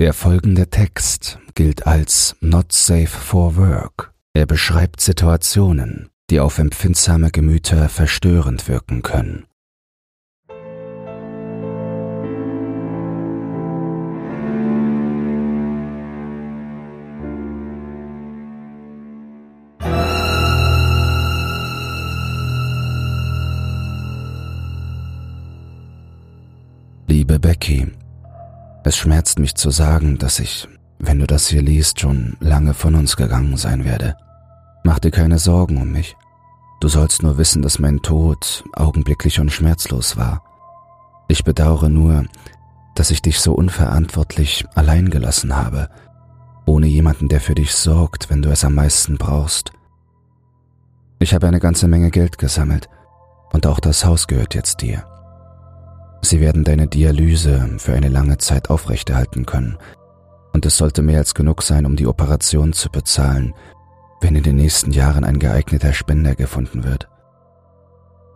Der folgende Text gilt als Not Safe for Work. Er beschreibt Situationen, die auf empfindsame Gemüter verstörend wirken können. Liebe Becky, es schmerzt mich zu sagen, dass ich, wenn du das hier liest, schon lange von uns gegangen sein werde. Mach dir keine Sorgen um mich. Du sollst nur wissen, dass mein Tod augenblicklich und schmerzlos war. Ich bedauere nur, dass ich dich so unverantwortlich allein gelassen habe, ohne jemanden, der für dich sorgt, wenn du es am meisten brauchst. Ich habe eine ganze Menge Geld gesammelt und auch das Haus gehört jetzt dir. Sie werden deine Dialyse für eine lange Zeit aufrechterhalten können, und es sollte mehr als genug sein, um die Operation zu bezahlen, wenn in den nächsten Jahren ein geeigneter Spender gefunden wird.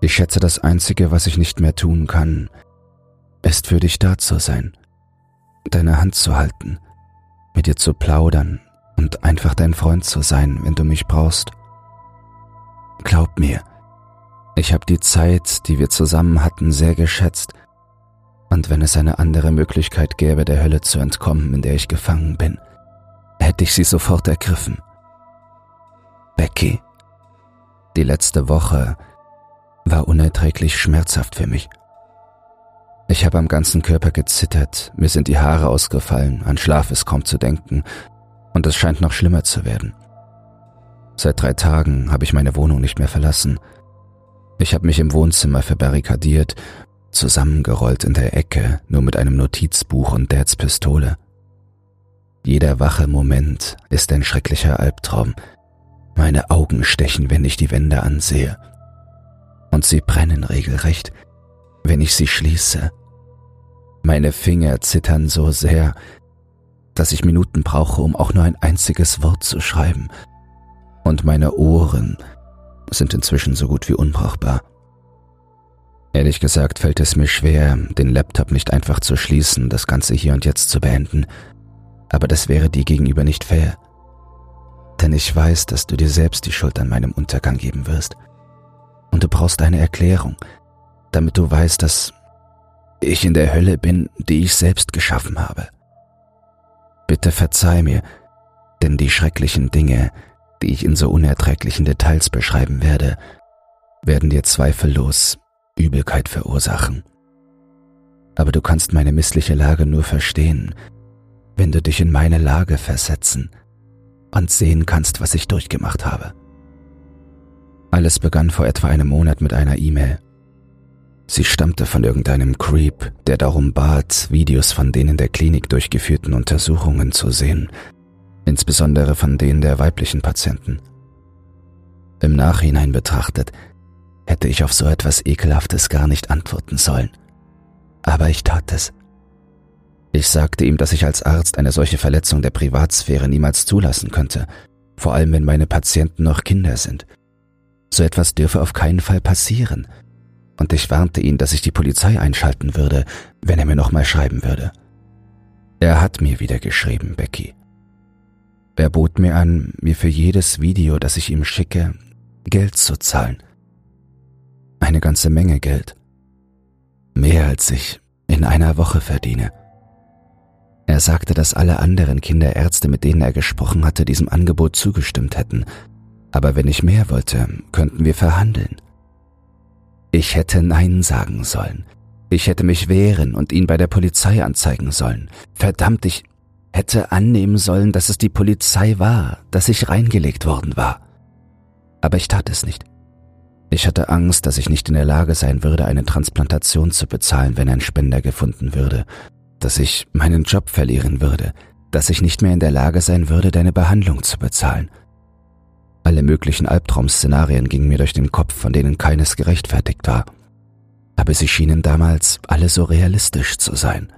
Ich schätze, das Einzige, was ich nicht mehr tun kann, ist für dich da zu sein, deine Hand zu halten, mit dir zu plaudern und einfach dein Freund zu sein, wenn du mich brauchst. Glaub mir, ich habe die Zeit, die wir zusammen hatten, sehr geschätzt und wenn es eine andere Möglichkeit gäbe, der Hölle zu entkommen, in der ich gefangen bin, hätte ich sie sofort ergriffen. Becky, die letzte Woche war unerträglich schmerzhaft für mich. Ich habe am ganzen Körper gezittert, mir sind die Haare ausgefallen, an Schlaf ist kaum zu denken, und es scheint noch schlimmer zu werden. Seit drei Tagen habe ich meine Wohnung nicht mehr verlassen. Ich habe mich im Wohnzimmer verbarrikadiert zusammengerollt in der Ecke, nur mit einem Notizbuch und Dads Pistole. Jeder wache Moment ist ein schrecklicher Albtraum. Meine Augen stechen, wenn ich die Wände ansehe. Und sie brennen regelrecht, wenn ich sie schließe. Meine Finger zittern so sehr, dass ich Minuten brauche, um auch nur ein einziges Wort zu schreiben. Und meine Ohren sind inzwischen so gut wie unbrauchbar. Ehrlich gesagt fällt es mir schwer, den Laptop nicht einfach zu schließen, das Ganze hier und jetzt zu beenden. Aber das wäre dir gegenüber nicht fair. Denn ich weiß, dass du dir selbst die Schuld an meinem Untergang geben wirst. Und du brauchst eine Erklärung, damit du weißt, dass ich in der Hölle bin, die ich selbst geschaffen habe. Bitte verzeih mir, denn die schrecklichen Dinge, die ich in so unerträglichen Details beschreiben werde, werden dir zweifellos Übelkeit verursachen. Aber du kannst meine missliche Lage nur verstehen, wenn du dich in meine Lage versetzen und sehen kannst, was ich durchgemacht habe. Alles begann vor etwa einem Monat mit einer E-Mail. Sie stammte von irgendeinem Creep, der darum bat, Videos von den in der Klinik durchgeführten Untersuchungen zu sehen, insbesondere von denen der weiblichen Patienten. Im Nachhinein betrachtet hätte ich auf so etwas Ekelhaftes gar nicht antworten sollen. Aber ich tat es. Ich sagte ihm, dass ich als Arzt eine solche Verletzung der Privatsphäre niemals zulassen könnte, vor allem wenn meine Patienten noch Kinder sind. So etwas dürfe auf keinen Fall passieren. Und ich warnte ihn, dass ich die Polizei einschalten würde, wenn er mir nochmal schreiben würde. Er hat mir wieder geschrieben, Becky. Er bot mir an, mir für jedes Video, das ich ihm schicke, Geld zu zahlen. Eine ganze Menge Geld. Mehr als ich in einer Woche verdiene. Er sagte, dass alle anderen Kinderärzte, mit denen er gesprochen hatte, diesem Angebot zugestimmt hätten, Aber wenn ich mehr wollte, könnten wir verhandeln. Ich hätte Nein sagen sollen. Ich hätte mich wehren und ihn bei der Polizei anzeigen sollen. Verdammt, ich hätte annehmen sollen, dass es die Polizei war, dass ich reingelegt worden war. Aber ich tat es nicht. Ich hatte Angst, dass ich nicht in der Lage sein würde, eine Transplantation zu bezahlen, wenn ein Spender gefunden würde, dass ich meinen Job verlieren würde, dass ich nicht mehr in der Lage sein würde, deine Behandlung zu bezahlen. Alle möglichen Albtraum-Szenarien gingen mir durch den Kopf, von denen keines gerechtfertigt war. Aber sie schienen damals alle so realistisch zu sein.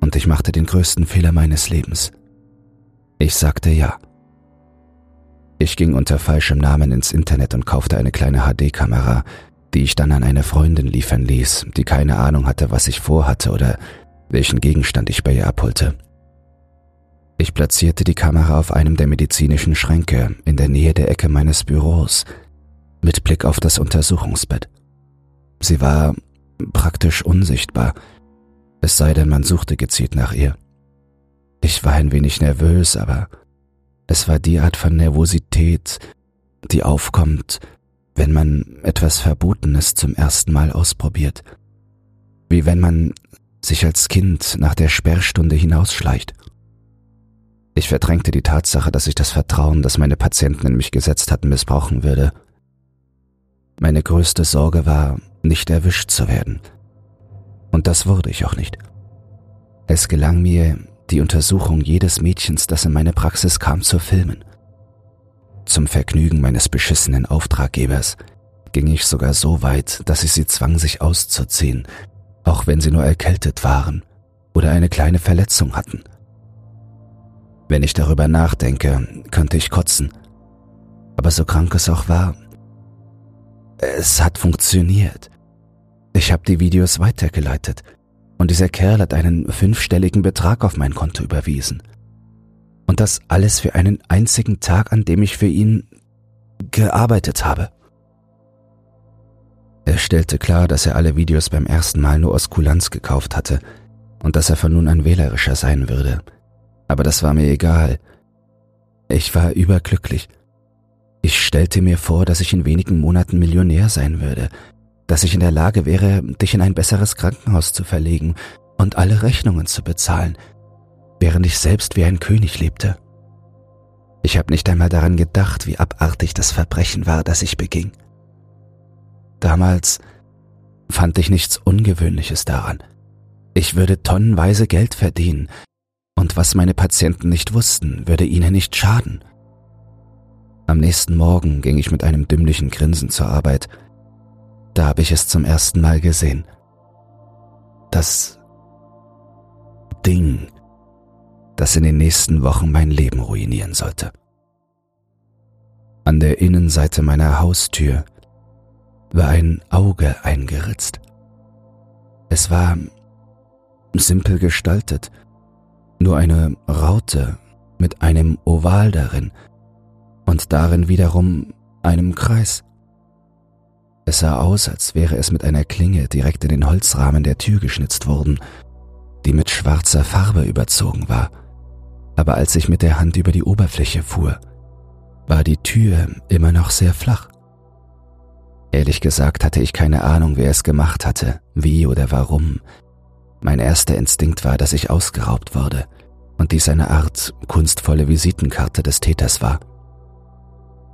Und ich machte den größten Fehler meines Lebens. Ich sagte ja. Ich ging unter falschem Namen ins Internet und kaufte eine kleine HD-Kamera, die ich dann an eine Freundin liefern ließ, die keine Ahnung hatte, was ich vorhatte oder welchen Gegenstand ich bei ihr abholte. Ich platzierte die Kamera auf einem der medizinischen Schränke in der Nähe der Ecke meines Büros, mit Blick auf das Untersuchungsbett. Sie war praktisch unsichtbar, es sei denn, man suchte gezielt nach ihr. Ich war ein wenig nervös, aber es war die Art von Nervosität, die aufkommt, wenn man etwas Verbotenes zum ersten Mal ausprobiert. Wie wenn man sich als Kind nach der Sperrstunde hinausschleicht. Ich verdrängte die Tatsache, dass ich das Vertrauen, das meine Patienten in mich gesetzt hatten, missbrauchen würde. Meine größte Sorge war, nicht erwischt zu werden. Und das wurde ich auch nicht. Es gelang mir, die Untersuchung jedes Mädchens, das in meine Praxis kam, zu filmen. Zum Vergnügen meines beschissenen Auftraggebers ging ich sogar so weit, dass ich sie zwang, sich auszuziehen, auch wenn sie nur erkältet waren oder eine kleine Verletzung hatten. Wenn ich darüber nachdenke, könnte ich kotzen. Aber so krank es auch war, es hat funktioniert. Ich habe die Videos weitergeleitet und dieser Kerl hat einen fünfstelligen Betrag auf mein Konto überwiesen. Und das alles für einen einzigen Tag, an dem ich für ihn gearbeitet habe. Er stellte klar, dass er alle Videos beim ersten Mal nur aus Kulanz gekauft hatte und dass er von nun an wählerischer sein würde. Aber das war mir egal. Ich war überglücklich. Ich stellte mir vor, dass ich in wenigen Monaten Millionär sein würde, dass ich in der Lage wäre, dich in ein besseres Krankenhaus zu verlegen und alle Rechnungen zu bezahlen, während ich selbst wie ein König lebte. Ich habe nicht einmal daran gedacht, wie abartig das Verbrechen war, das ich beging. Damals fand ich nichts Ungewöhnliches daran. Ich würde tonnenweise Geld verdienen, und was meine Patienten nicht wussten, würde ihnen nicht schaden. Am nächsten Morgen ging ich mit einem dümmlichen Grinsen zur Arbeit da habe ich es zum ersten Mal gesehen. Das Ding, das in den nächsten Wochen mein Leben ruinieren sollte. An der Innenseite meiner Haustür war ein Auge eingeritzt. Es war simpel gestaltet, nur eine Raute mit einem Oval darin und darin wiederum einem Kreis. Es sah aus, als wäre es mit einer Klinge direkt in den Holzrahmen der Tür geschnitzt worden, die mit schwarzer Farbe überzogen war. Aber als ich mit der Hand über die Oberfläche fuhr, war die Tür immer noch sehr flach. Ehrlich gesagt hatte ich keine Ahnung, wer es gemacht hatte, wie oder warum. Mein erster Instinkt war, dass ich ausgeraubt wurde und dies eine Art kunstvolle Visitenkarte des Täters war.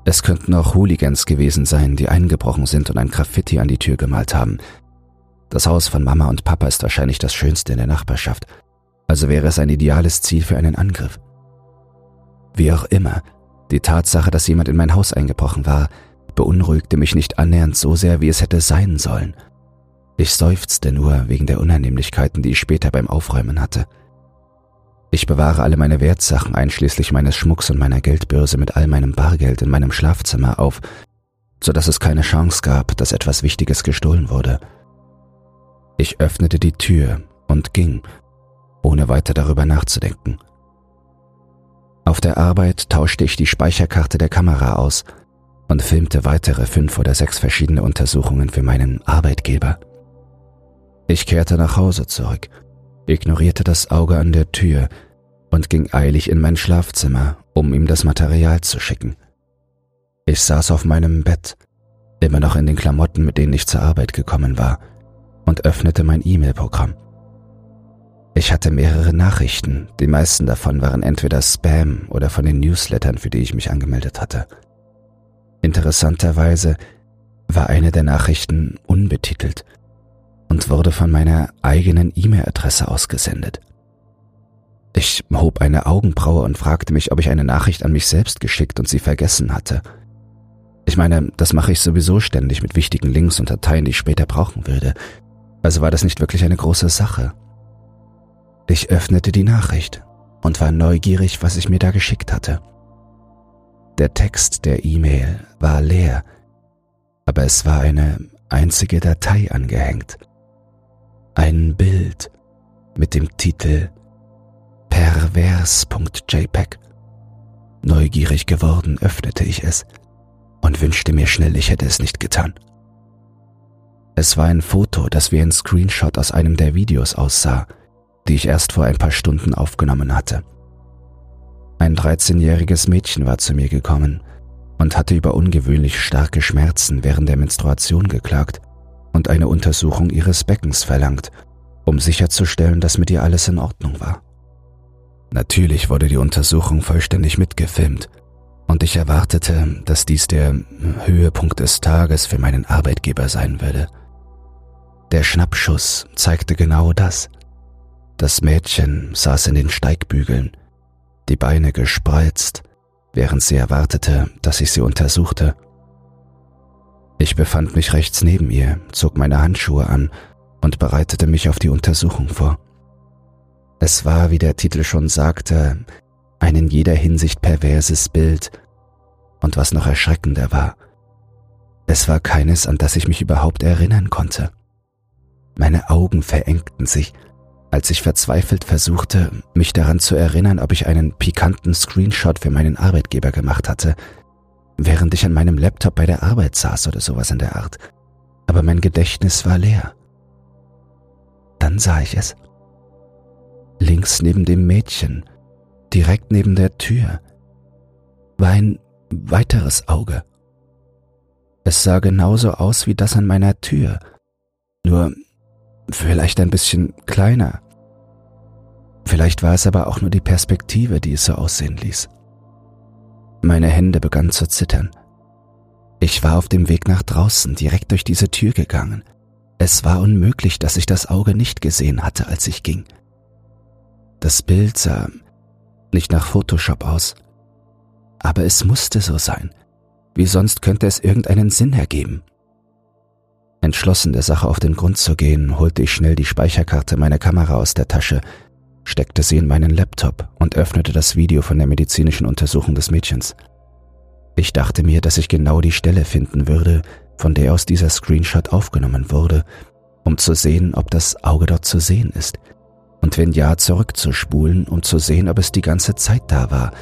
Es könnten auch Hooligans gewesen sein, die eingebrochen sind und ein Graffiti an die Tür gemalt haben. Das Haus von Mama und Papa ist wahrscheinlich das schönste in der Nachbarschaft, also wäre es ein ideales Ziel für einen Angriff. Wie auch immer, die Tatsache, dass jemand in mein Haus eingebrochen war, beunruhigte mich nicht annähernd so sehr, wie es hätte sein sollen. Ich seufzte nur wegen der Unannehmlichkeiten, die ich später beim Aufräumen hatte. Ich bewahre alle meine Wertsachen einschließlich meines Schmucks und meiner Geldbörse mit all meinem Bargeld in meinem Schlafzimmer auf, so dass es keine Chance gab, dass etwas Wichtiges gestohlen wurde. Ich öffnete die Tür und ging, ohne weiter darüber nachzudenken. Auf der Arbeit tauschte ich die Speicherkarte der Kamera aus und filmte weitere fünf oder sechs verschiedene Untersuchungen für meinen Arbeitgeber. Ich kehrte nach Hause zurück ignorierte das Auge an der Tür und ging eilig in mein Schlafzimmer, um ihm das Material zu schicken. Ich saß auf meinem Bett, immer noch in den Klamotten, mit denen ich zur Arbeit gekommen war, und öffnete mein E-Mail-Programm. Ich hatte mehrere Nachrichten, die meisten davon waren entweder Spam oder von den Newslettern, für die ich mich angemeldet hatte. Interessanterweise war eine der Nachrichten unbetitelt und wurde von meiner eigenen E-Mail-Adresse ausgesendet. Ich hob eine Augenbraue und fragte mich, ob ich eine Nachricht an mich selbst geschickt und sie vergessen hatte. Ich meine, das mache ich sowieso ständig mit wichtigen Links und Dateien, die ich später brauchen würde. Also war das nicht wirklich eine große Sache. Ich öffnete die Nachricht und war neugierig, was ich mir da geschickt hatte. Der Text der E-Mail war leer, aber es war eine einzige Datei angehängt. Ein Bild mit dem Titel pervers.jpg. Neugierig geworden öffnete ich es und wünschte mir schnell, ich hätte es nicht getan. Es war ein Foto, das wie ein Screenshot aus einem der Videos aussah, die ich erst vor ein paar Stunden aufgenommen hatte. Ein 13-jähriges Mädchen war zu mir gekommen und hatte über ungewöhnlich starke Schmerzen während der Menstruation geklagt und eine Untersuchung ihres Beckens verlangt, um sicherzustellen, dass mit ihr alles in Ordnung war. Natürlich wurde die Untersuchung vollständig mitgefilmt und ich erwartete, dass dies der Höhepunkt des Tages für meinen Arbeitgeber sein würde. Der Schnappschuss zeigte genau das. Das Mädchen saß in den Steigbügeln, die Beine gespreizt, während sie erwartete, dass ich sie untersuchte. Ich befand mich rechts neben ihr, zog meine Handschuhe an und bereitete mich auf die Untersuchung vor. Es war, wie der Titel schon sagte, ein in jeder Hinsicht perverses Bild, und was noch erschreckender war, es war keines, an das ich mich überhaupt erinnern konnte. Meine Augen verengten sich, als ich verzweifelt versuchte, mich daran zu erinnern, ob ich einen pikanten Screenshot für meinen Arbeitgeber gemacht hatte, während ich an meinem Laptop bei der Arbeit saß oder sowas in der Art. Aber mein Gedächtnis war leer. Dann sah ich es links neben dem Mädchen, direkt neben der Tür, war ein weiteres Auge. Es sah genauso aus wie das an meiner Tür, nur vielleicht ein bisschen kleiner. Vielleicht war es aber auch nur die Perspektive, die es so aussehen ließ. Meine Hände begannen zu zittern. Ich war auf dem Weg nach draußen, direkt durch diese Tür gegangen. Es war unmöglich, dass ich das Auge nicht gesehen hatte, als ich ging. Das Bild sah nicht nach Photoshop aus, aber es musste so sein. Wie sonst könnte es irgendeinen Sinn ergeben? Entschlossen der Sache auf den Grund zu gehen, holte ich schnell die Speicherkarte meiner Kamera aus der Tasche, steckte sie in meinen Laptop und öffnete das Video von der medizinischen Untersuchung des Mädchens. Ich dachte mir, dass ich genau die Stelle finden würde, von der aus dieser Screenshot aufgenommen wurde, um zu sehen, ob das Auge dort zu sehen ist – und wenn ja, zurückzuspulen, um zu sehen, ob es die ganze Zeit da war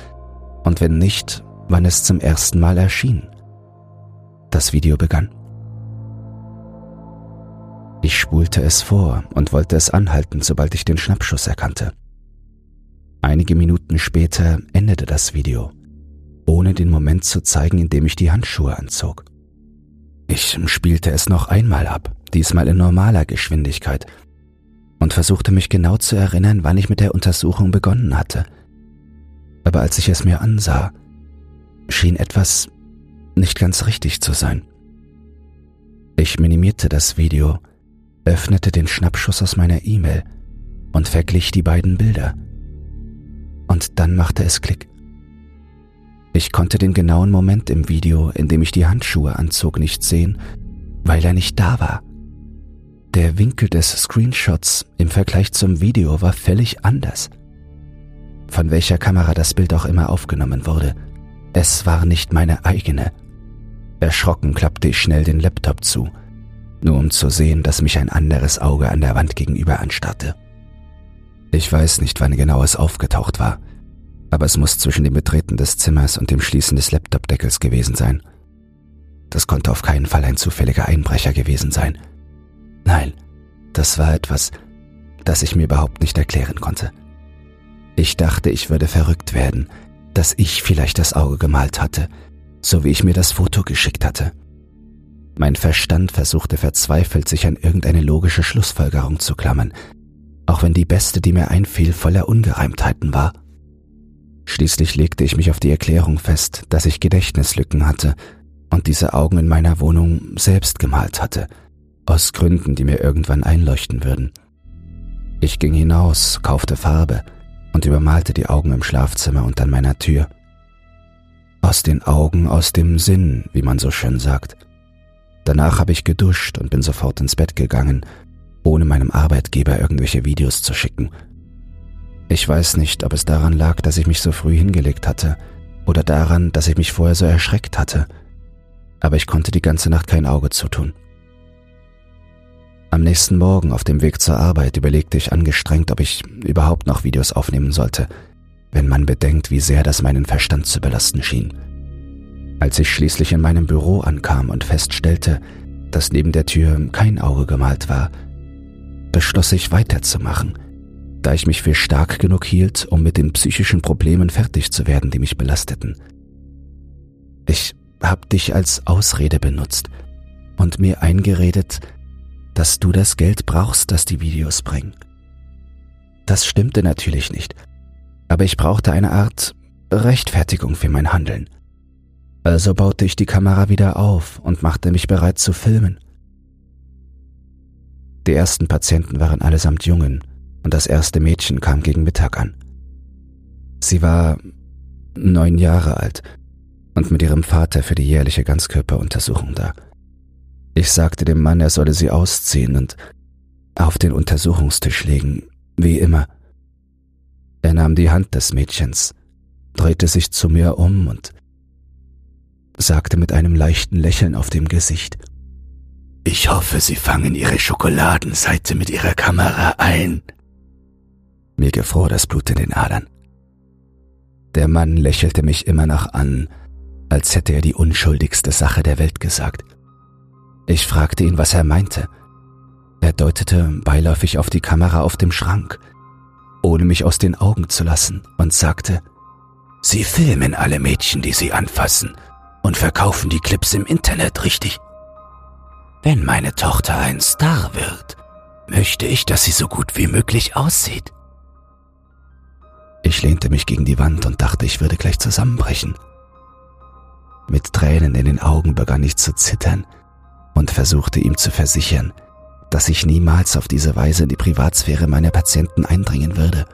und wenn nicht, wann es zum ersten Mal erschien. Das Video begann. Ich spulte es vor und wollte es anhalten, sobald ich den Schnappschuss erkannte. Einige Minuten später endete das Video, ohne den Moment zu zeigen, in dem ich die Handschuhe anzog. Ich spielte es noch einmal ab, diesmal in normaler Geschwindigkeit, und versuchte mich genau zu erinnern, wann ich mit der Untersuchung begonnen hatte. Aber als ich es mir ansah, schien etwas nicht ganz richtig zu sein. Ich minimierte das Video, öffnete den Schnappschuss aus meiner E-Mail und verglich die beiden Bilder. Und dann machte es Klick. Ich konnte den genauen Moment im Video, in dem ich die Handschuhe anzog, nicht sehen, weil er nicht da war. Der Winkel des Screenshots im Vergleich zum Video war völlig anders. Von welcher Kamera das Bild auch immer aufgenommen wurde, es war nicht meine eigene. Erschrocken klappte ich schnell den Laptop zu, nur um zu sehen, dass mich ein anderes Auge an der Wand gegenüber anstarrte. Ich weiß nicht, wann genau es aufgetaucht war, aber es muss zwischen dem Betreten des Zimmers und dem Schließen des Laptopdeckels gewesen sein. Das konnte auf keinen Fall ein zufälliger Einbrecher gewesen sein. Nein, das war etwas, das ich mir überhaupt nicht erklären konnte. Ich dachte, ich würde verrückt werden, dass ich vielleicht das Auge gemalt hatte, so wie ich mir das Foto geschickt hatte. Mein Verstand versuchte verzweifelt, sich an irgendeine logische Schlussfolgerung zu klammern, auch wenn die beste, die mir einfiel, voller Ungereimtheiten war. Schließlich legte ich mich auf die Erklärung fest, dass ich Gedächtnislücken hatte und diese Augen in meiner Wohnung selbst gemalt hatte, aus Gründen, die mir irgendwann einleuchten würden. Ich ging hinaus, kaufte Farbe und übermalte die Augen im Schlafzimmer und an meiner Tür. Aus den Augen, aus dem Sinn, wie man so schön sagt. Danach habe ich geduscht und bin sofort ins Bett gegangen, ohne meinem Arbeitgeber irgendwelche Videos zu schicken. Ich weiß nicht, ob es daran lag, dass ich mich so früh hingelegt hatte, oder daran, dass ich mich vorher so erschreckt hatte – aber ich konnte die ganze Nacht kein Auge zutun. Am nächsten Morgen auf dem Weg zur Arbeit überlegte ich angestrengt, ob ich überhaupt noch Videos aufnehmen sollte, wenn man bedenkt, wie sehr das meinen Verstand zu belasten schien. Als ich schließlich in meinem Büro ankam und feststellte, dass neben der Tür kein Auge gemalt war, beschloss ich weiterzumachen, da ich mich für stark genug hielt, um mit den psychischen Problemen fertig zu werden, die mich belasteten. Ich hab dich als Ausrede benutzt und mir eingeredet, dass du das Geld brauchst, das die Videos bringen. Das stimmte natürlich nicht, aber ich brauchte eine Art Rechtfertigung für mein Handeln. Also baute ich die Kamera wieder auf und machte mich bereit zu filmen. Die ersten Patienten waren allesamt Jungen und das erste Mädchen kam gegen Mittag an. Sie war neun Jahre alt und mit ihrem Vater für die jährliche Ganzkörperuntersuchung da. Ich sagte dem Mann, er solle sie ausziehen und auf den Untersuchungstisch legen, wie immer. Er nahm die Hand des Mädchens, drehte sich zu mir um und sagte mit einem leichten Lächeln auf dem Gesicht, ich hoffe, Sie fangen Ihre Schokoladenseite mit Ihrer Kamera ein. Mir gefror das Blut in den Adern. Der Mann lächelte mich immer noch an, als hätte er die unschuldigste Sache der Welt gesagt. Ich fragte ihn, was er meinte. Er deutete beiläufig auf die Kamera auf dem Schrank, ohne mich aus den Augen zu lassen, und sagte, Sie filmen alle Mädchen, die Sie anfassen, und verkaufen die Clips im Internet, richtig? Wenn meine Tochter ein Star wird, möchte ich, dass sie so gut wie möglich aussieht. Ich lehnte mich gegen die Wand und dachte, ich würde gleich zusammenbrechen. Mit Tränen in den Augen begann ich zu zittern und versuchte ihm zu versichern, dass ich niemals auf diese Weise in die Privatsphäre meiner Patienten eindringen würde.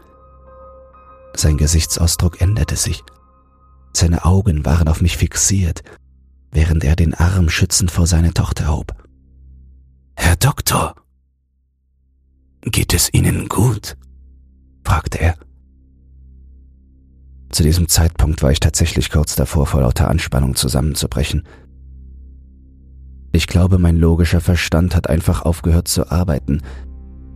Sein Gesichtsausdruck änderte sich. Seine Augen waren auf mich fixiert, während er den Arm schützend vor seine Tochter hob. Herr Doktor, geht es Ihnen gut? fragte er. Zu diesem Zeitpunkt war ich tatsächlich kurz davor, vor lauter Anspannung zusammenzubrechen. Ich glaube, mein logischer Verstand hat einfach aufgehört zu arbeiten,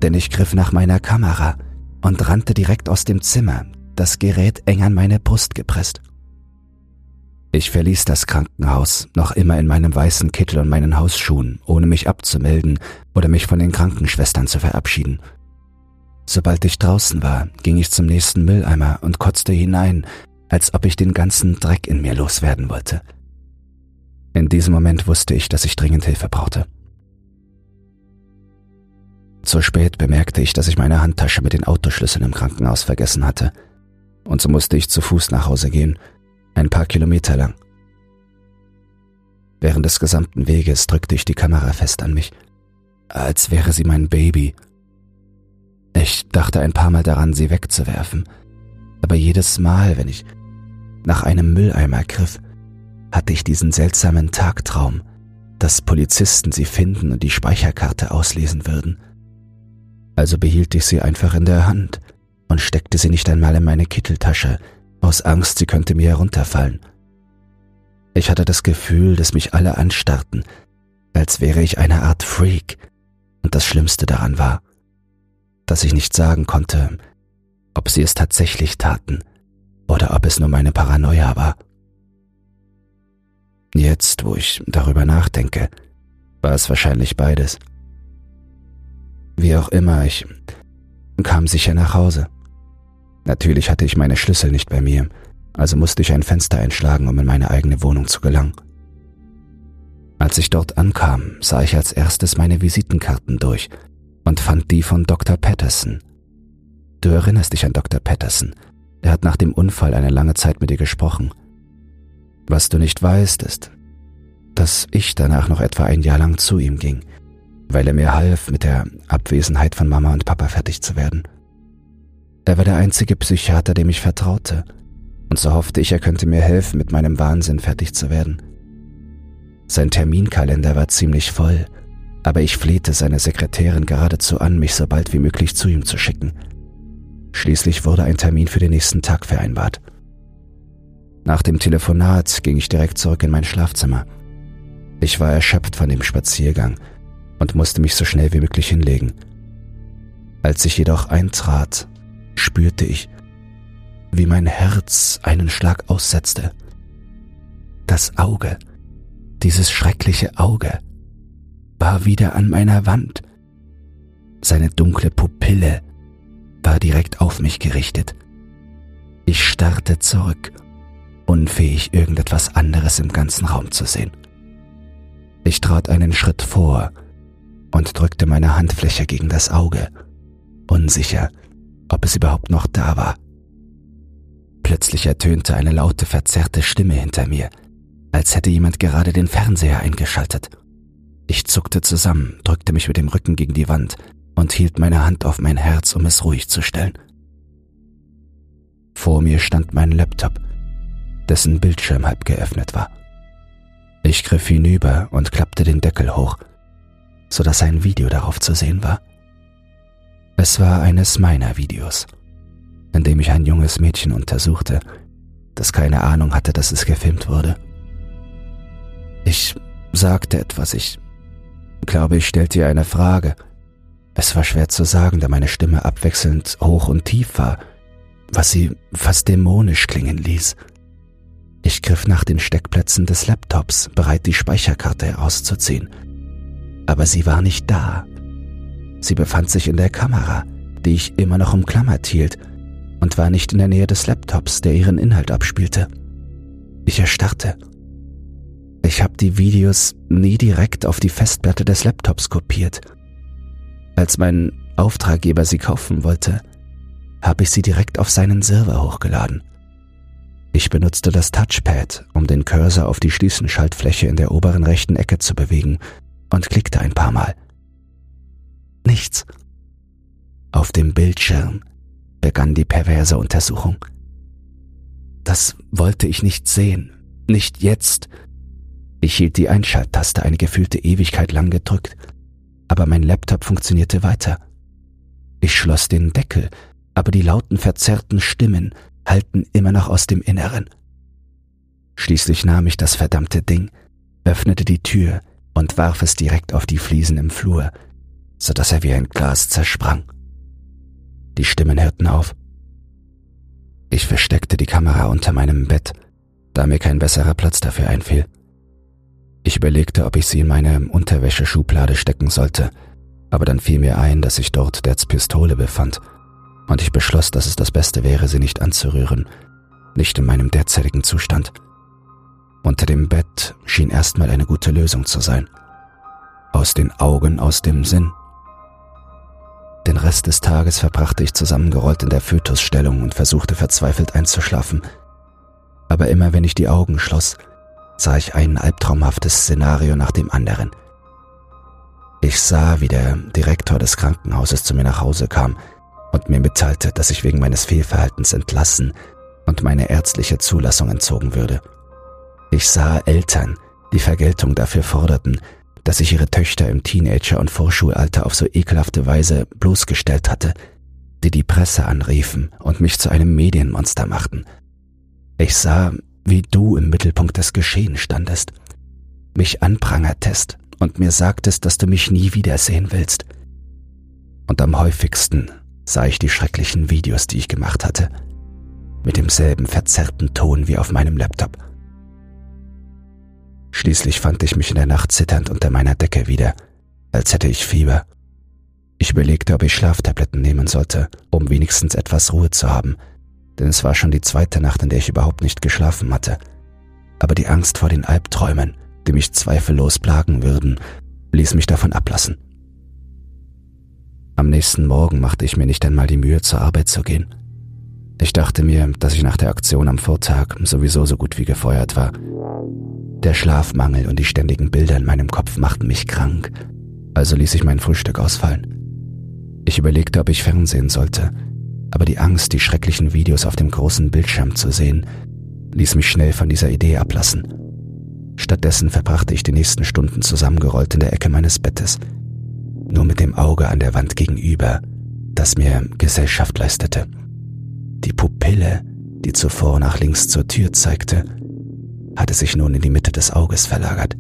denn ich griff nach meiner Kamera und rannte direkt aus dem Zimmer, das Gerät eng an meine Brust gepresst. Ich verließ das Krankenhaus, noch immer in meinem weißen Kittel und meinen Hausschuhen, ohne mich abzumelden oder mich von den Krankenschwestern zu verabschieden. Sobald ich draußen war, ging ich zum nächsten Mülleimer und kotzte hinein, als ob ich den ganzen Dreck in mir loswerden wollte. In diesem Moment wusste ich, dass ich dringend Hilfe brauchte. Zu spät bemerkte ich, dass ich meine Handtasche mit den Autoschlüsseln im Krankenhaus vergessen hatte, und so musste ich zu Fuß nach Hause gehen, ein paar Kilometer lang. Während des gesamten Weges drückte ich die Kamera fest an mich, als wäre sie mein Baby ich dachte ein paar Mal daran, sie wegzuwerfen, aber jedes Mal, wenn ich nach einem Mülleimer griff, hatte ich diesen seltsamen Tagtraum, dass Polizisten sie finden und die Speicherkarte auslesen würden. Also behielt ich sie einfach in der Hand und steckte sie nicht einmal in meine Kitteltasche, aus Angst, sie könnte mir herunterfallen. Ich hatte das Gefühl, dass mich alle anstarrten, als wäre ich eine Art Freak, und das Schlimmste daran war, dass ich nicht sagen konnte, ob sie es tatsächlich taten oder ob es nur meine Paranoia war. Jetzt, wo ich darüber nachdenke, war es wahrscheinlich beides. Wie auch immer, ich kam sicher nach Hause. Natürlich hatte ich meine Schlüssel nicht bei mir, also musste ich ein Fenster einschlagen, um in meine eigene Wohnung zu gelangen. Als ich dort ankam, sah ich als erstes meine Visitenkarten durch und fand die von Dr. Patterson. Du erinnerst dich an Dr. Patterson. Er hat nach dem Unfall eine lange Zeit mit dir gesprochen. Was du nicht weißt, ist, dass ich danach noch etwa ein Jahr lang zu ihm ging, weil er mir half, mit der Abwesenheit von Mama und Papa fertig zu werden. Er war der einzige Psychiater, dem ich vertraute, und so hoffte ich, er könnte mir helfen, mit meinem Wahnsinn fertig zu werden. Sein Terminkalender war ziemlich voll, aber ich flehte seine Sekretärin geradezu an, mich so bald wie möglich zu ihm zu schicken. Schließlich wurde ein Termin für den nächsten Tag vereinbart. Nach dem Telefonat ging ich direkt zurück in mein Schlafzimmer. Ich war erschöpft von dem Spaziergang und musste mich so schnell wie möglich hinlegen. Als ich jedoch eintrat, spürte ich, wie mein Herz einen Schlag aussetzte. Das Auge, dieses schreckliche Auge, war wieder an meiner Wand. Seine dunkle Pupille war direkt auf mich gerichtet. Ich starrte zurück, unfähig irgendetwas anderes im ganzen Raum zu sehen. Ich trat einen Schritt vor und drückte meine Handfläche gegen das Auge, unsicher, ob es überhaupt noch da war. Plötzlich ertönte eine laute, verzerrte Stimme hinter mir, als hätte jemand gerade den Fernseher eingeschaltet. Ich zuckte zusammen, drückte mich mit dem Rücken gegen die Wand und hielt meine Hand auf mein Herz, um es ruhig zu stellen. Vor mir stand mein Laptop, dessen Bildschirm halb geöffnet war. Ich griff hinüber und klappte den Deckel hoch, so dass ein Video darauf zu sehen war. Es war eines meiner Videos, in dem ich ein junges Mädchen untersuchte, das keine Ahnung hatte, dass es gefilmt wurde. Ich sagte etwas, ich glaube, ich stellte ihr eine Frage. Es war schwer zu sagen, da meine Stimme abwechselnd hoch und tief war, was sie fast dämonisch klingen ließ. Ich griff nach den Steckplätzen des Laptops, bereit die Speicherkarte herauszuziehen. Aber sie war nicht da. Sie befand sich in der Kamera, die ich immer noch umklammert hielt, und war nicht in der Nähe des Laptops, der ihren Inhalt abspielte. Ich erstarrte. Ich habe die Videos nie direkt auf die Festplatte des Laptops kopiert. Als mein Auftraggeber sie kaufen wollte, habe ich sie direkt auf seinen Server hochgeladen. Ich benutzte das Touchpad, um den Cursor auf die Schließenschaltfläche in der oberen rechten Ecke zu bewegen und klickte ein paar Mal. Nichts. Auf dem Bildschirm begann die perverse Untersuchung. Das wollte ich nicht sehen, nicht jetzt. Ich hielt die Einschalttaste eine gefühlte Ewigkeit lang gedrückt, aber mein Laptop funktionierte weiter. Ich schloss den Deckel, aber die lauten verzerrten Stimmen hallten immer noch aus dem Inneren. Schließlich nahm ich das verdammte Ding, öffnete die Tür und warf es direkt auf die Fliesen im Flur, so dass er wie ein Glas zersprang. Die Stimmen hörten auf. Ich versteckte die Kamera unter meinem Bett, da mir kein besserer Platz dafür einfiel. Ich überlegte, ob ich sie in meine Unterwäscheschublade stecken sollte, aber dann fiel mir ein, dass sich dort Dads Pistole befand, und ich beschloss, dass es das Beste wäre, sie nicht anzurühren, nicht in meinem derzeitigen Zustand. Unter dem Bett schien erstmal eine gute Lösung zu sein. Aus den Augen, aus dem Sinn. Den Rest des Tages verbrachte ich zusammengerollt in der Fötusstellung und versuchte verzweifelt einzuschlafen. Aber immer wenn ich die Augen schloss, sah ich ein albtraumhaftes Szenario nach dem anderen. Ich sah, wie der Direktor des Krankenhauses zu mir nach Hause kam und mir mitteilte, dass ich wegen meines Fehlverhaltens entlassen und meine ärztliche Zulassung entzogen würde. Ich sah Eltern, die Vergeltung dafür forderten, dass ich ihre Töchter im Teenager- und Vorschulalter auf so ekelhafte Weise bloßgestellt hatte, die die Presse anriefen und mich zu einem Medienmonster machten. Ich sah, wie du im Mittelpunkt des Geschehens standest, mich anprangertest und mir sagtest, dass du mich nie wiedersehen willst. Und am häufigsten sah ich die schrecklichen Videos, die ich gemacht hatte, mit demselben verzerrten Ton wie auf meinem Laptop. Schließlich fand ich mich in der Nacht zitternd unter meiner Decke wieder, als hätte ich Fieber. Ich überlegte, ob ich Schlaftabletten nehmen sollte, um wenigstens etwas Ruhe zu haben, denn es war schon die zweite Nacht, in der ich überhaupt nicht geschlafen hatte. Aber die Angst vor den Albträumen, die mich zweifellos plagen würden, ließ mich davon ablassen. Am nächsten Morgen machte ich mir nicht einmal die Mühe, zur Arbeit zu gehen. Ich dachte mir, dass ich nach der Aktion am Vortag sowieso so gut wie gefeuert war. Der Schlafmangel und die ständigen Bilder in meinem Kopf machten mich krank, also ließ ich mein Frühstück ausfallen. Ich überlegte, ob ich Fernsehen sollte, aber die Angst, die schrecklichen Videos auf dem großen Bildschirm zu sehen, ließ mich schnell von dieser Idee ablassen. Stattdessen verbrachte ich die nächsten Stunden zusammengerollt in der Ecke meines Bettes, nur mit dem Auge an der Wand gegenüber, das mir Gesellschaft leistete. Die Pupille, die zuvor nach links zur Tür zeigte, hatte sich nun in die Mitte des Auges verlagert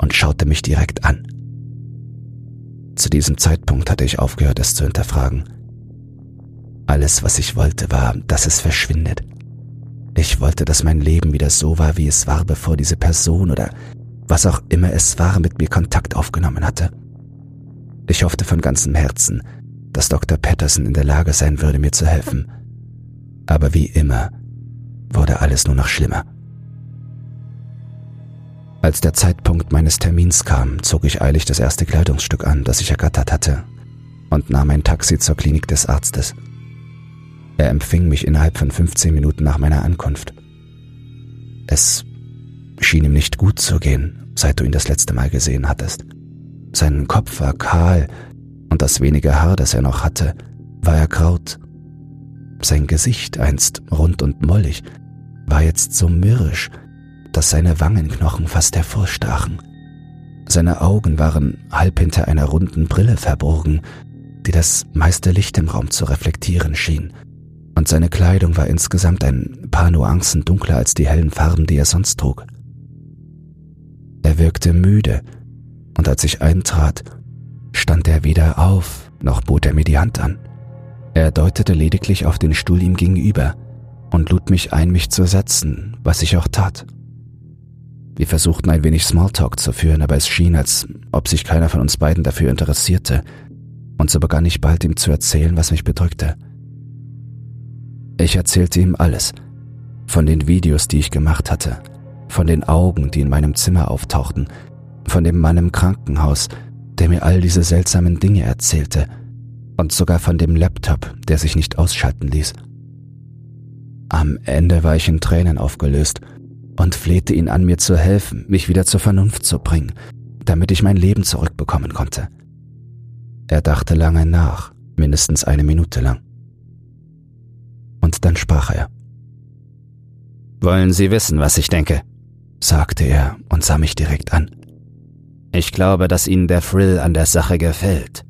und schaute mich direkt an. Zu diesem Zeitpunkt hatte ich aufgehört, es zu hinterfragen. Alles, was ich wollte, war, dass es verschwindet. Ich wollte, dass mein Leben wieder so war, wie es war, bevor diese Person oder was auch immer es war, mit mir Kontakt aufgenommen hatte. Ich hoffte von ganzem Herzen, dass Dr. Patterson in der Lage sein würde, mir zu helfen. Aber wie immer wurde alles nur noch schlimmer. Als der Zeitpunkt meines Termins kam, zog ich eilig das erste Kleidungsstück an, das ich ergattert hatte, und nahm ein Taxi zur Klinik des Arztes. Er empfing mich innerhalb von 15 Minuten nach meiner Ankunft. Es schien ihm nicht gut zu gehen, seit du ihn das letzte Mal gesehen hattest. Sein Kopf war kahl und das wenige Haar, das er noch hatte, war ergraut. Sein Gesicht, einst rund und mollig, war jetzt so mürrisch, dass seine Wangenknochen fast hervorstachen. Seine Augen waren halb hinter einer runden Brille verborgen, die das meiste Licht im Raum zu reflektieren schien – und seine Kleidung war insgesamt ein paar Nuancen dunkler als die hellen Farben, die er sonst trug. Er wirkte müde, und als ich eintrat, stand er weder auf, noch bot er mir die Hand an. Er deutete lediglich auf den Stuhl ihm gegenüber und lud mich ein, mich zu setzen, was ich auch tat. Wir versuchten ein wenig Smalltalk zu führen, aber es schien, als ob sich keiner von uns beiden dafür interessierte, und so begann ich bald ihm zu erzählen, was mich bedrückte. Ich erzählte ihm alles. Von den Videos, die ich gemacht hatte, von den Augen, die in meinem Zimmer auftauchten, von dem Mann im Krankenhaus, der mir all diese seltsamen Dinge erzählte, und sogar von dem Laptop, der sich nicht ausschalten ließ. Am Ende war ich in Tränen aufgelöst und flehte ihn an, mir zu helfen, mich wieder zur Vernunft zu bringen, damit ich mein Leben zurückbekommen konnte. Er dachte lange nach, mindestens eine Minute lang und dann sprach er. Wollen Sie wissen, was ich denke? sagte er und sah mich direkt an. Ich glaube, dass Ihnen der Thrill an der Sache gefällt.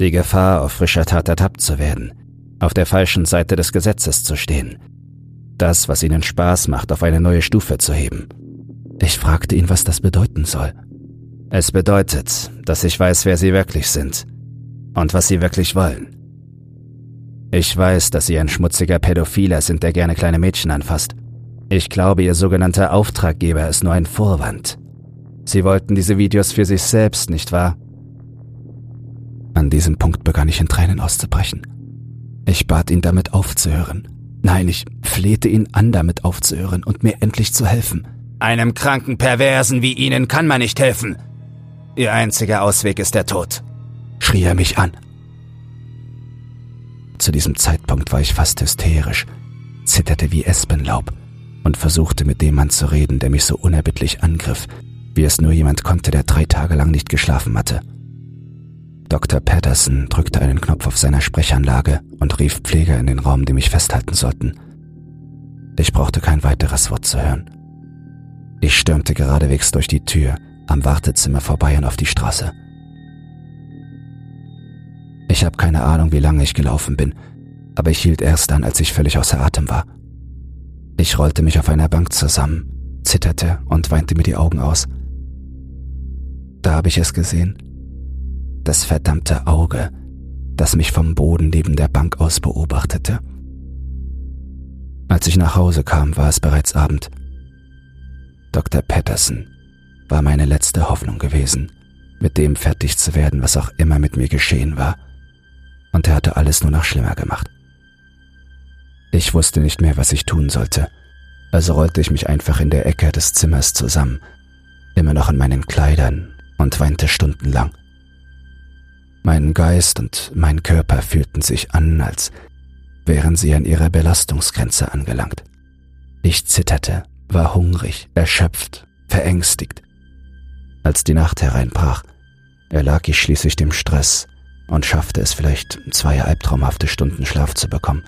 Die Gefahr, auf frischer Tat ertappt zu werden, auf der falschen Seite des Gesetzes zu stehen. Das, was Ihnen Spaß macht, auf eine neue Stufe zu heben. Ich fragte ihn, was das bedeuten soll. Es bedeutet, dass ich weiß, wer Sie wirklich sind und was Sie wirklich wollen. Ich weiß, dass Sie ein schmutziger Pädophiler sind, der gerne kleine Mädchen anfasst. Ich glaube, Ihr sogenannter Auftraggeber ist nur ein Vorwand. Sie wollten diese Videos für sich selbst, nicht wahr? An diesem Punkt begann ich in Tränen auszubrechen. Ich bat ihn damit aufzuhören. Nein, ich flehte ihn an, damit aufzuhören und mir endlich zu helfen. Einem kranken Perversen wie Ihnen kann man nicht helfen. Ihr einziger Ausweg ist der Tod, schrie er mich an. Zu diesem Zeitpunkt war ich fast hysterisch, zitterte wie Espenlaub und versuchte mit dem Mann zu reden, der mich so unerbittlich angriff, wie es nur jemand konnte, der drei Tage lang nicht geschlafen hatte. Dr. Patterson drückte einen Knopf auf seiner Sprechanlage und rief Pfleger in den Raum, die mich festhalten sollten. Ich brauchte kein weiteres Wort zu hören. Ich stürmte geradewegs durch die Tür, am Wartezimmer vorbei und auf die Straße. Ich habe keine Ahnung, wie lange ich gelaufen bin, aber ich hielt erst an, als ich völlig außer Atem war. Ich rollte mich auf einer Bank zusammen, zitterte und weinte mir die Augen aus. Da habe ich es gesehen. Das verdammte Auge, das mich vom Boden neben der Bank aus beobachtete. Als ich nach Hause kam, war es bereits Abend. Dr. Patterson war meine letzte Hoffnung gewesen, mit dem fertig zu werden, was auch immer mit mir geschehen war und er hatte alles nur noch schlimmer gemacht. Ich wusste nicht mehr, was ich tun sollte, also rollte ich mich einfach in der Ecke des Zimmers zusammen, immer noch in meinen Kleidern und weinte stundenlang. Mein Geist und mein Körper fühlten sich an, als wären sie an ihrer Belastungsgrenze angelangt. Ich zitterte, war hungrig, erschöpft, verängstigt. Als die Nacht hereinbrach, erlag ich schließlich dem Stress und schaffte es vielleicht, zwei albtraumhafte Stunden Schlaf zu bekommen.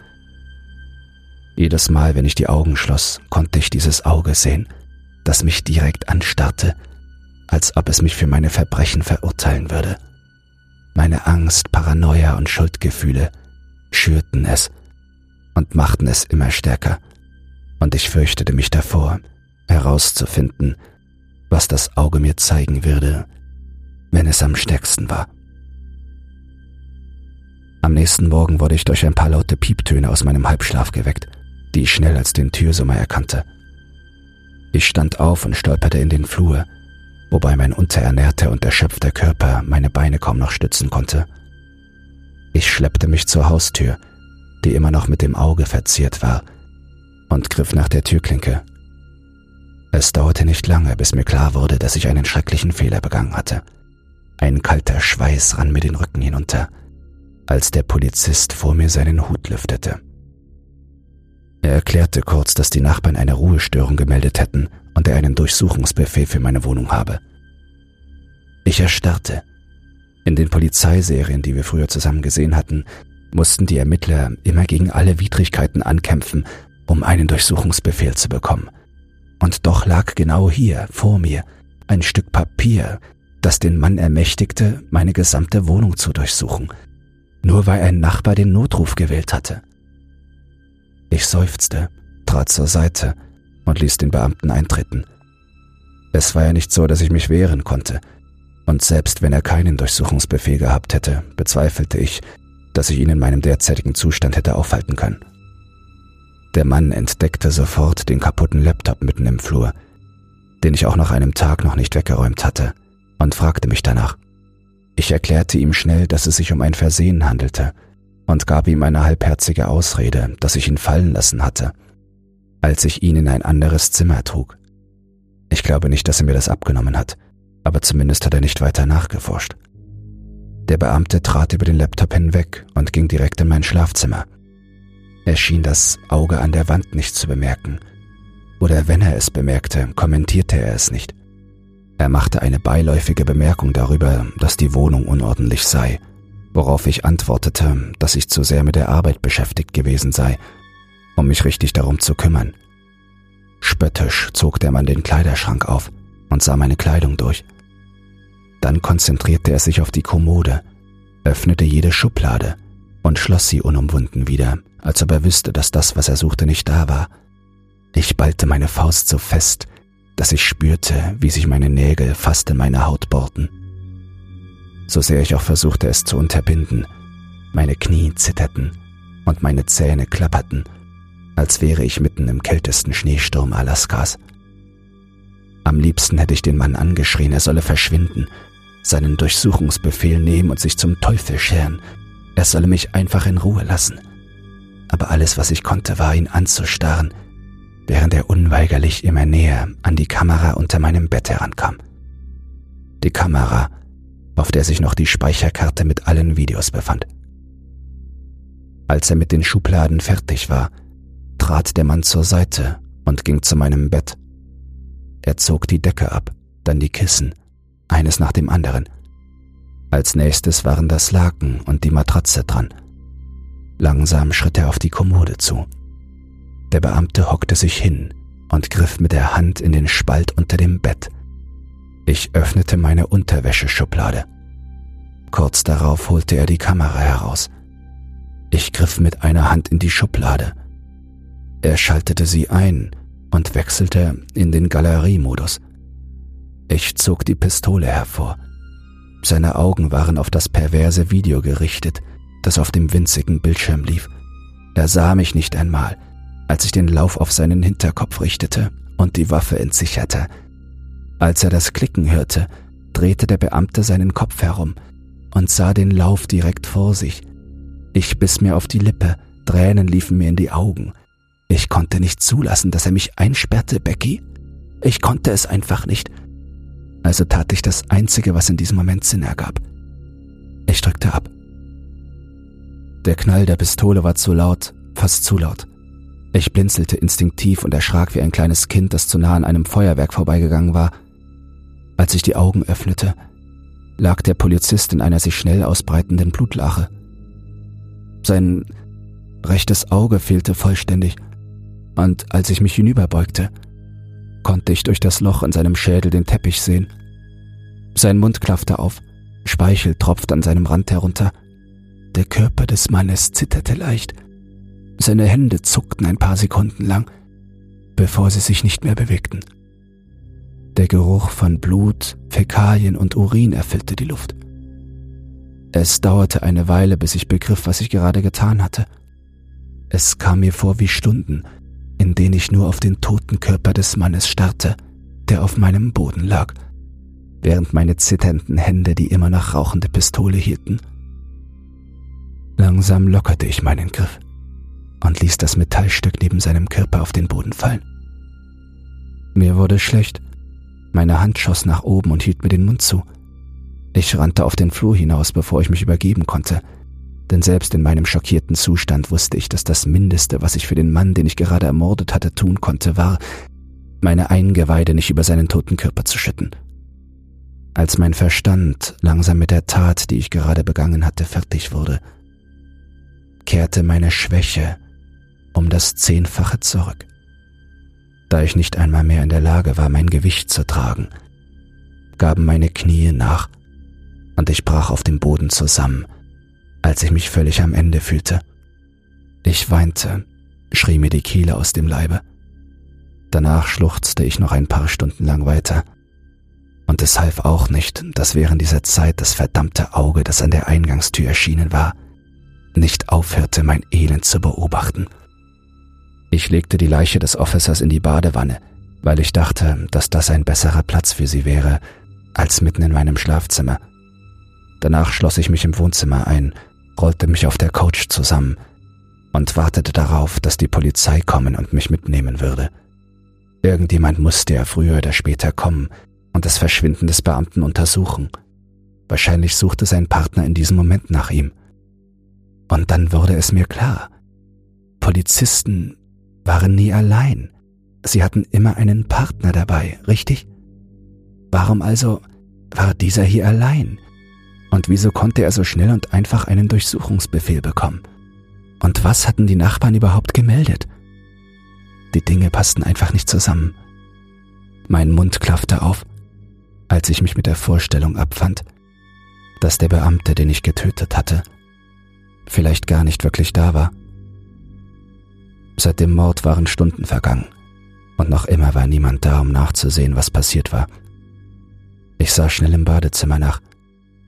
Jedes Mal, wenn ich die Augen schloss, konnte ich dieses Auge sehen, das mich direkt anstarrte, als ob es mich für meine Verbrechen verurteilen würde. Meine Angst, Paranoia und Schuldgefühle schürten es und machten es immer stärker, und ich fürchtete mich davor, herauszufinden, was das Auge mir zeigen würde, wenn es am stärksten war. Am nächsten Morgen wurde ich durch ein paar laute Pieptöne aus meinem Halbschlaf geweckt, die ich schnell als den Türsummer erkannte. Ich stand auf und stolperte in den Flur, wobei mein unterernährter und erschöpfter Körper meine Beine kaum noch stützen konnte. Ich schleppte mich zur Haustür, die immer noch mit dem Auge verziert war, und griff nach der Türklinke. Es dauerte nicht lange, bis mir klar wurde, dass ich einen schrecklichen Fehler begangen hatte. Ein kalter Schweiß rann mir den Rücken hinunter, als der Polizist vor mir seinen Hut lüftete. Er erklärte kurz, dass die Nachbarn eine Ruhestörung gemeldet hätten und er einen Durchsuchungsbefehl für meine Wohnung habe. Ich erstarrte. In den Polizeiserien, die wir früher zusammen gesehen hatten, mussten die Ermittler immer gegen alle Widrigkeiten ankämpfen, um einen Durchsuchungsbefehl zu bekommen. Und doch lag genau hier vor mir ein Stück Papier, das den Mann ermächtigte, meine gesamte Wohnung zu durchsuchen, nur weil ein Nachbar den Notruf gewählt hatte. Ich seufzte, trat zur Seite und ließ den Beamten eintreten. Es war ja nicht so, dass ich mich wehren konnte, und selbst wenn er keinen Durchsuchungsbefehl gehabt hätte, bezweifelte ich, dass ich ihn in meinem derzeitigen Zustand hätte aufhalten können. Der Mann entdeckte sofort den kaputten Laptop mitten im Flur, den ich auch nach einem Tag noch nicht weggeräumt hatte, und fragte mich danach. Ich erklärte ihm schnell, dass es sich um ein Versehen handelte und gab ihm eine halbherzige Ausrede, dass ich ihn fallen lassen hatte, als ich ihn in ein anderes Zimmer trug. Ich glaube nicht, dass er mir das abgenommen hat, aber zumindest hat er nicht weiter nachgeforscht. Der Beamte trat über den Laptop hinweg und ging direkt in mein Schlafzimmer. Er schien das Auge an der Wand nicht zu bemerken, oder wenn er es bemerkte, kommentierte er es nicht. Er machte eine beiläufige Bemerkung darüber, dass die Wohnung unordentlich sei worauf ich antwortete, dass ich zu sehr mit der Arbeit beschäftigt gewesen sei, um mich richtig darum zu kümmern. Spöttisch zog der Mann den Kleiderschrank auf und sah meine Kleidung durch. Dann konzentrierte er sich auf die Kommode, öffnete jede Schublade und schloss sie unumwunden wieder, als ob er wüsste, dass das, was er suchte, nicht da war. Ich ballte meine Faust so fest, dass ich spürte, wie sich meine Nägel fast in meine Haut bohrten so sehr ich auch versuchte es zu unterbinden. Meine Knie zitterten und meine Zähne klapperten, als wäre ich mitten im kältesten Schneesturm Alaskas. Am liebsten hätte ich den Mann angeschrien, er solle verschwinden, seinen Durchsuchungsbefehl nehmen und sich zum Teufel scheren. Er solle mich einfach in Ruhe lassen. Aber alles, was ich konnte, war ihn anzustarren, während er unweigerlich immer näher an die Kamera unter meinem Bett herankam. Die Kamera auf der sich noch die Speicherkarte mit allen Videos befand. Als er mit den Schubladen fertig war, trat der Mann zur Seite und ging zu meinem Bett. Er zog die Decke ab, dann die Kissen, eines nach dem anderen. Als nächstes waren das Laken und die Matratze dran. Langsam schritt er auf die Kommode zu. Der Beamte hockte sich hin und griff mit der Hand in den Spalt unter dem Bett. Ich öffnete meine Unterwäscheschublade. Kurz darauf holte er die Kamera heraus. Ich griff mit einer Hand in die Schublade. Er schaltete sie ein und wechselte in den Galeriemodus. Ich zog die Pistole hervor. Seine Augen waren auf das perverse Video gerichtet, das auf dem winzigen Bildschirm lief. Er sah mich nicht einmal, als ich den Lauf auf seinen Hinterkopf richtete und die Waffe entsicherte. Als er das Klicken hörte, drehte der Beamte seinen Kopf herum und sah den Lauf direkt vor sich. Ich biss mir auf die Lippe, Tränen liefen mir in die Augen. Ich konnte nicht zulassen, dass er mich einsperrte, Becky. Ich konnte es einfach nicht. Also tat ich das Einzige, was in diesem Moment Sinn ergab. Ich drückte ab. Der Knall der Pistole war zu laut, fast zu laut. Ich blinzelte instinktiv und erschrak wie ein kleines Kind, das zu nah an einem Feuerwerk vorbeigegangen war. Als ich die Augen öffnete, lag der Polizist in einer sich schnell ausbreitenden Blutlache. Sein rechtes Auge fehlte vollständig, und als ich mich hinüberbeugte, konnte ich durch das Loch in seinem Schädel den Teppich sehen. Sein Mund klaffte auf, Speichel tropfte an seinem Rand herunter. Der Körper des Mannes zitterte leicht. Seine Hände zuckten ein paar Sekunden lang, bevor sie sich nicht mehr bewegten. Der Geruch von Blut, Fäkalien und Urin erfüllte die Luft. Es dauerte eine Weile, bis ich begriff, was ich gerade getan hatte. Es kam mir vor wie Stunden, in denen ich nur auf den toten Körper des Mannes starrte, der auf meinem Boden lag, während meine zitternden Hände die immer noch rauchende Pistole hielten. Langsam lockerte ich meinen Griff und ließ das Metallstück neben seinem Körper auf den Boden fallen. Mir wurde schlecht. Meine Hand schoss nach oben und hielt mir den Mund zu. Ich rannte auf den Flur hinaus, bevor ich mich übergeben konnte, denn selbst in meinem schockierten Zustand wusste ich, dass das Mindeste, was ich für den Mann, den ich gerade ermordet hatte, tun konnte, war, meine Eingeweide nicht über seinen toten Körper zu schütten. Als mein Verstand langsam mit der Tat, die ich gerade begangen hatte, fertig wurde, kehrte meine Schwäche um das Zehnfache zurück. Da ich nicht einmal mehr in der Lage war, mein Gewicht zu tragen, gaben meine Knie nach und ich brach auf dem Boden zusammen, als ich mich völlig am Ende fühlte. Ich weinte, schrie mir die Kehle aus dem Leibe. Danach schluchzte ich noch ein paar Stunden lang weiter. Und es half auch nicht, dass während dieser Zeit das verdammte Auge, das an der Eingangstür erschienen war, nicht aufhörte, mein Elend zu beobachten. Ich legte die Leiche des Officers in die Badewanne, weil ich dachte, dass das ein besserer Platz für sie wäre, als mitten in meinem Schlafzimmer. Danach schloss ich mich im Wohnzimmer ein, rollte mich auf der Couch zusammen und wartete darauf, dass die Polizei kommen und mich mitnehmen würde. Irgendjemand musste ja früher oder später kommen und das Verschwinden des Beamten untersuchen. Wahrscheinlich suchte sein Partner in diesem Moment nach ihm. Und dann wurde es mir klar. Polizisten waren nie allein. Sie hatten immer einen Partner dabei, richtig? Warum also war dieser hier allein? Und wieso konnte er so schnell und einfach einen Durchsuchungsbefehl bekommen? Und was hatten die Nachbarn überhaupt gemeldet? Die Dinge passten einfach nicht zusammen. Mein Mund klaffte auf, als ich mich mit der Vorstellung abfand, dass der Beamte, den ich getötet hatte, vielleicht gar nicht wirklich da war. Seit dem Mord waren Stunden vergangen und noch immer war niemand da, um nachzusehen, was passiert war. Ich sah schnell im Badezimmer nach.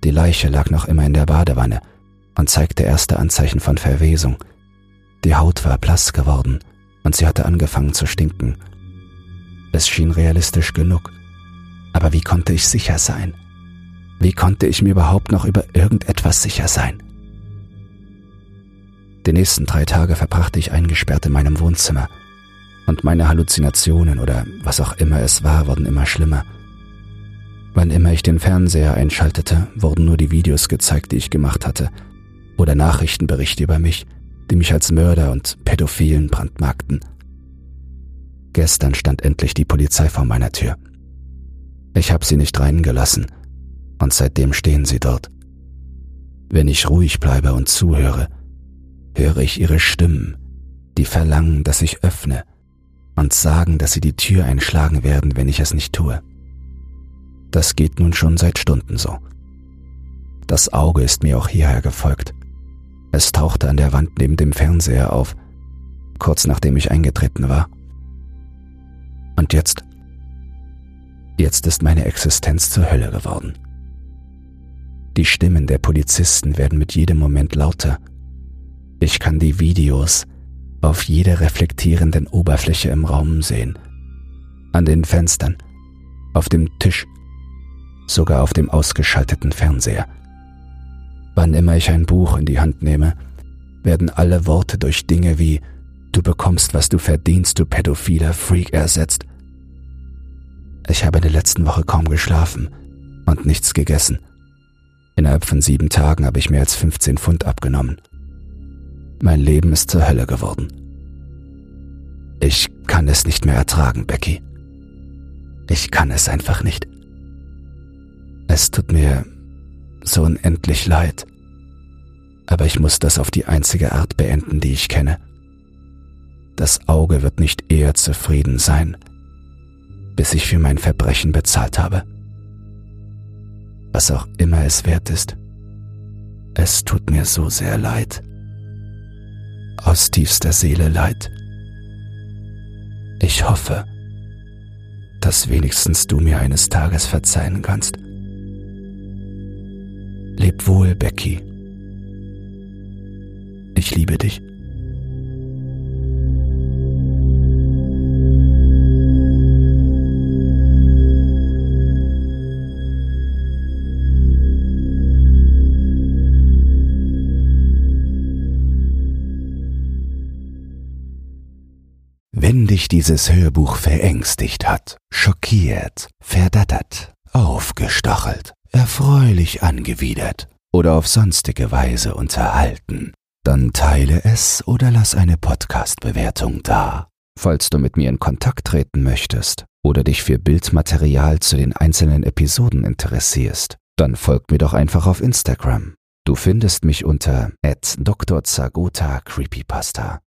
Die Leiche lag noch immer in der Badewanne und zeigte erste Anzeichen von Verwesung. Die Haut war blass geworden und sie hatte angefangen zu stinken. Es schien realistisch genug. Aber wie konnte ich sicher sein? Wie konnte ich mir überhaupt noch über irgendetwas sicher sein? Die nächsten drei Tage verbrachte ich eingesperrt in meinem Wohnzimmer. Und meine Halluzinationen oder was auch immer es war, wurden immer schlimmer. Wann immer ich den Fernseher einschaltete, wurden nur die Videos gezeigt, die ich gemacht hatte, oder Nachrichtenberichte über mich, die mich als Mörder und Pädophilen brandmarkten. Gestern stand endlich die Polizei vor meiner Tür. Ich habe sie nicht reingelassen, und seitdem stehen sie dort. Wenn ich ruhig bleibe und zuhöre, höre ich ihre Stimmen, die verlangen, dass ich öffne und sagen, dass sie die Tür einschlagen werden, wenn ich es nicht tue. Das geht nun schon seit Stunden so. Das Auge ist mir auch hierher gefolgt. Es tauchte an der Wand neben dem Fernseher auf, kurz nachdem ich eingetreten war. Und jetzt? Jetzt ist meine Existenz zur Hölle geworden. Die Stimmen der Polizisten werden mit jedem Moment lauter ich kann die Videos auf jeder reflektierenden Oberfläche im Raum sehen. An den Fenstern, auf dem Tisch, sogar auf dem ausgeschalteten Fernseher. Wann immer ich ein Buch in die Hand nehme, werden alle Worte durch Dinge wie Du bekommst, was du verdienst, du pädophiler Freak ersetzt. Ich habe in der letzten Woche kaum geschlafen und nichts gegessen. Innerhalb von sieben Tagen habe ich mehr als 15 Pfund abgenommen. Mein Leben ist zur Hölle geworden. Ich kann es nicht mehr ertragen, Becky. Ich kann es einfach nicht. Es tut mir so unendlich leid. Aber ich muss das auf die einzige Art beenden, die ich kenne. Das Auge wird nicht eher zufrieden sein, bis ich für mein Verbrechen bezahlt habe. Was auch immer es wert ist. Es tut mir so sehr leid. Aus tiefster Seele leid. Ich hoffe, dass wenigstens du mir eines Tages verzeihen kannst. Leb wohl, Becky. Ich liebe dich. Wenn dich dieses Hörbuch verängstigt hat, schockiert, verdattert, aufgestachelt, erfreulich angewidert oder auf sonstige Weise unterhalten, dann teile es oder lass eine Podcast-Bewertung da. Falls du mit mir in Kontakt treten möchtest oder dich für Bildmaterial zu den einzelnen Episoden interessierst, dann folg mir doch einfach auf Instagram. Du findest mich unter @drzagota Creepypasta.